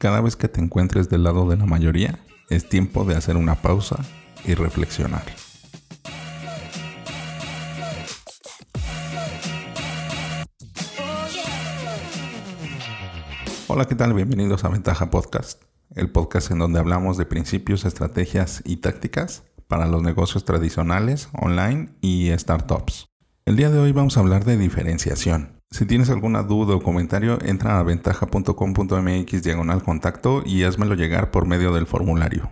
Cada vez que te encuentres del lado de la mayoría, es tiempo de hacer una pausa y reflexionar. Hola, ¿qué tal? Bienvenidos a Ventaja Podcast, el podcast en donde hablamos de principios, estrategias y tácticas para los negocios tradicionales, online y startups. El día de hoy vamos a hablar de diferenciación. Si tienes alguna duda o comentario, entra a ventaja.com.mx diagonal contacto y házmelo llegar por medio del formulario.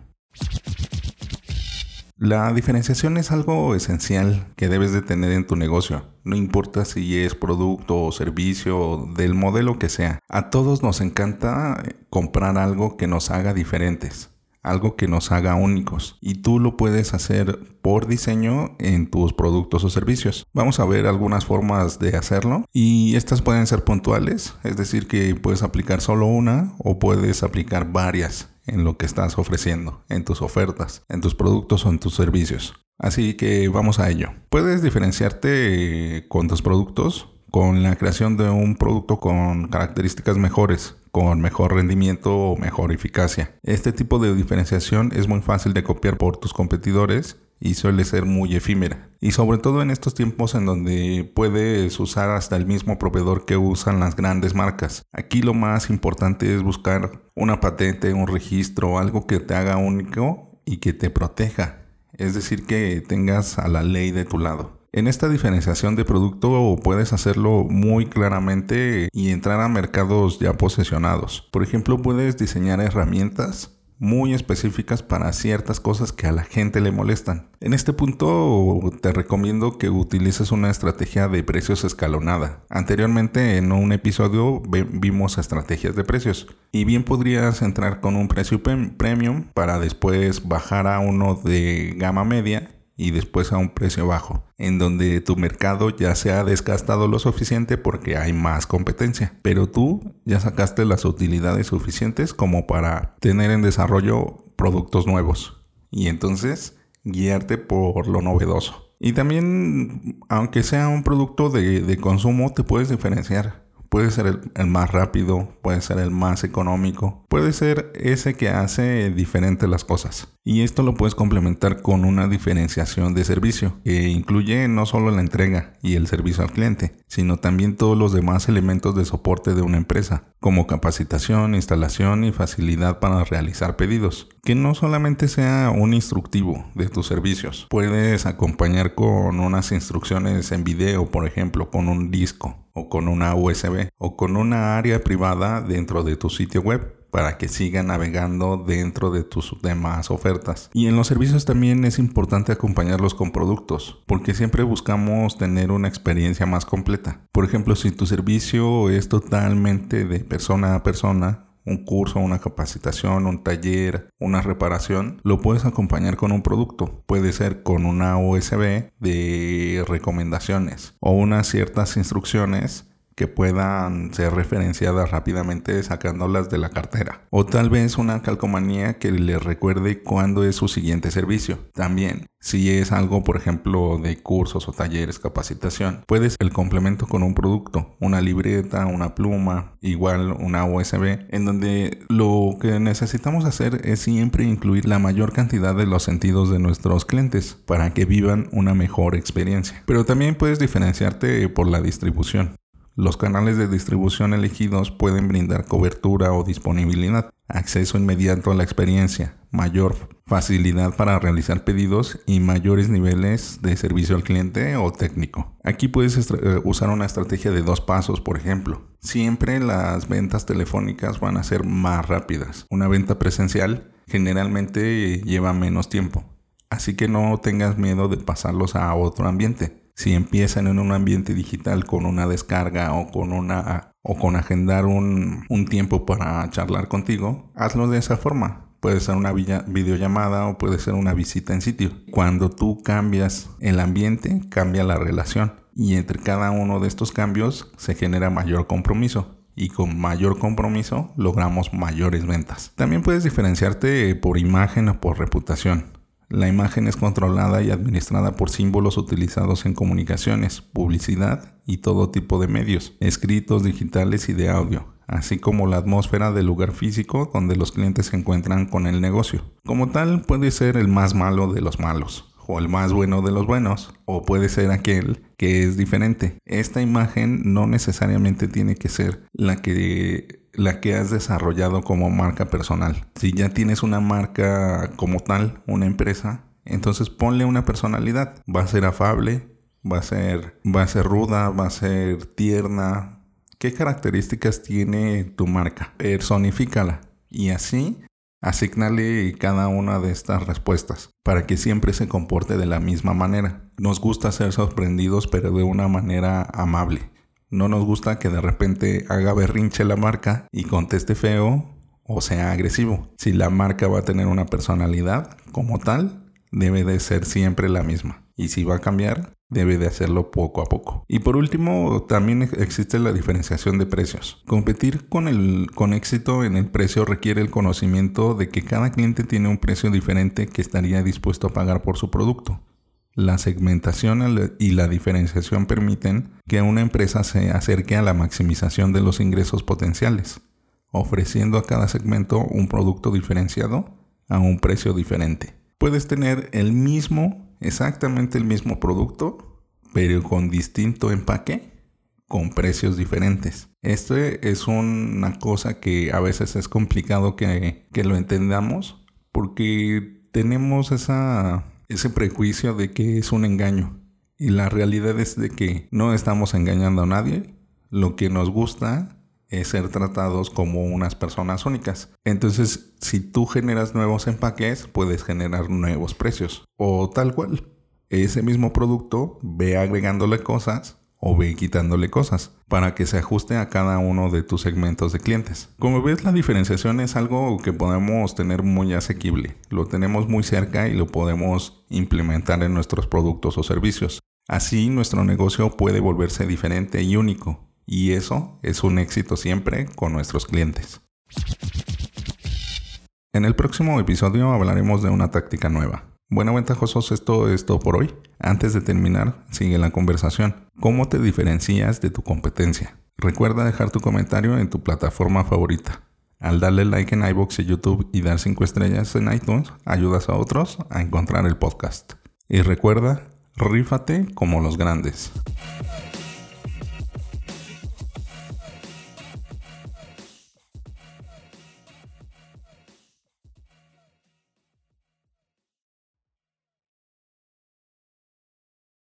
La diferenciación es algo esencial que debes de tener en tu negocio. No importa si es producto o servicio, del modelo que sea. A todos nos encanta comprar algo que nos haga diferentes algo que nos haga únicos y tú lo puedes hacer por diseño en tus productos o servicios. Vamos a ver algunas formas de hacerlo y estas pueden ser puntuales, es decir que puedes aplicar solo una o puedes aplicar varias en lo que estás ofreciendo, en tus ofertas, en tus productos o en tus servicios. Así que vamos a ello. Puedes diferenciarte con tus productos con la creación de un producto con características mejores, con mejor rendimiento o mejor eficacia. Este tipo de diferenciación es muy fácil de copiar por tus competidores y suele ser muy efímera. Y sobre todo en estos tiempos en donde puedes usar hasta el mismo proveedor que usan las grandes marcas. Aquí lo más importante es buscar una patente, un registro, algo que te haga único y que te proteja. Es decir, que tengas a la ley de tu lado. En esta diferenciación de producto puedes hacerlo muy claramente y entrar a mercados ya posesionados. Por ejemplo, puedes diseñar herramientas muy específicas para ciertas cosas que a la gente le molestan. En este punto te recomiendo que utilices una estrategia de precios escalonada. Anteriormente en un episodio vimos estrategias de precios y bien podrías entrar con un precio premium para después bajar a uno de gama media y después a un precio bajo, en donde tu mercado ya se ha desgastado lo suficiente porque hay más competencia, pero tú ya sacaste las utilidades suficientes como para tener en desarrollo productos nuevos y entonces guiarte por lo novedoso. Y también, aunque sea un producto de, de consumo, te puedes diferenciar Puede ser el, más rápido, puede ser el más económico, puede ser ese que hace diferente las cosas. Y esto lo puedes complementar con una diferenciación de servicio, que incluye no solo la entrega y el servicio al cliente, sino también todos los demás elementos de soporte de una empresa, como capacitación, instalación y facilidad para realizar pedidos. Que no solamente sea un instructivo de tus servicios, puedes acompañar con unas instrucciones en video, por ejemplo, con un disco o con una USB o con una área privada dentro de tu sitio web para que siga navegando dentro de tus demás ofertas. Y en los servicios también es importante acompañarlos con productos, porque siempre buscamos tener una experiencia más completa. Por ejemplo, si tu servicio es totalmente de persona a persona, un curso, una capacitación, un taller, una reparación, lo puedes acompañar con un producto. Puede ser con una USB de recomendaciones o unas ciertas instrucciones que puedan ser referenciadas rápidamente sacándolas de la cartera. O tal vez una calcomanía que le recuerde cuándo es su siguiente servicio. También, si es algo, por ejemplo, de cursos o talleres, capacitación, puedes el complemento con un producto, una libreta, una pluma, igual una USB, en donde lo que necesitamos hacer es siempre incluir la mayor cantidad de los sentidos de nuestros clientes para que vivan una mejor experiencia. Pero también puedes diferenciarte por la distribución. Los canales de distribución elegidos pueden brindar cobertura o disponibilidad, acceso inmediato a la experiencia, mayor facilidad para realizar pedidos y mayores niveles de servicio al cliente o técnico. Aquí puedes eh, usar una estrategia de dos pasos, por ejemplo. Siempre las ventas telefónicas van a ser más rápidas. Una venta presencial generalmente lleva menos tiempo. Así que no tengas miedo de pasarlos a otro ambiente si empiezan en un ambiente digital con una descarga o con una o con agendar un, un tiempo para charlar contigo, hazlo de esa forma. Puede ser una videollamada o puede ser una visita en sitio. Cuando tú cambias el ambiente, cambia la relación. Y entre cada uno de estos cambios se genera mayor compromiso y con mayor compromiso logramos mayores ventas. También puedes diferenciarte por imagen o por reputación. La imagen es controlada y administrada por símbolos utilizados en comunicaciones, publicidad y todo tipo de medios, escritos, digitales y de audio, así como la atmósfera del lugar físico donde los clientes se encuentran con el negocio. Como tal, puede ser el más malo de los malos, o el más bueno de los buenos, o puede ser aquel que es diferente. Esta imagen no necesariamente tiene que ser la que la que has desarrollado como marca personal. Si ya tienes una marca como tal, una empresa, entonces ponle una personalidad. Va a ser afable, va a ser, va a ser ruda, va a ser tierna. ¿Qué características tiene tu marca? Personifícala. Y así asignale cada una de estas respuestas para que siempre se comporte de la misma manera. Nos gusta ser sorprendidos pero de una manera amable. No nos gusta que de repente haga berrinche la marca y conteste feo o sea agresivo. Si la marca va a tener una personalidad como tal, debe de ser siempre la misma. Y si va a cambiar, debe de hacerlo poco a poco. Y por último, también existe la diferenciación de precios. Competir con, el, con éxito en el precio requiere el conocimiento de que cada cliente tiene un precio diferente que estaría dispuesto a pagar por su producto. La segmentación y la diferenciación permiten que una empresa se acerque a la maximización de los ingresos potenciales, ofreciendo a cada segmento un producto diferenciado a un precio diferente. Puedes tener el mismo, exactamente el mismo producto, pero con distinto empaque, con precios diferentes. Esto es una cosa que a veces es complicado que, que lo entendamos porque tenemos esa ese prejuicio de que es un engaño. Y la realidad es de que no estamos engañando a nadie. Lo que nos gusta es ser tratados como unas personas únicas. Entonces, si tú generas nuevos empaques, puedes generar nuevos precios. O tal cual. Ese mismo producto ve agregándole cosas o ve quitándole cosas para que se ajuste a cada uno de tus segmentos de clientes. Como ves, la diferenciación es algo que podemos tener muy asequible. Lo tenemos muy cerca y lo podemos implementar en nuestros productos o servicios. Así nuestro negocio puede volverse diferente y único. Y eso es un éxito siempre con nuestros clientes. En el próximo episodio hablaremos de una táctica nueva bueno, ventajosos, esto es todo por hoy. Antes de terminar, sigue la conversación. ¿Cómo te diferencias de tu competencia? Recuerda dejar tu comentario en tu plataforma favorita. Al darle like en iBox y YouTube y dar 5 estrellas en iTunes, ayudas a otros a encontrar el podcast. Y recuerda, rífate como los grandes.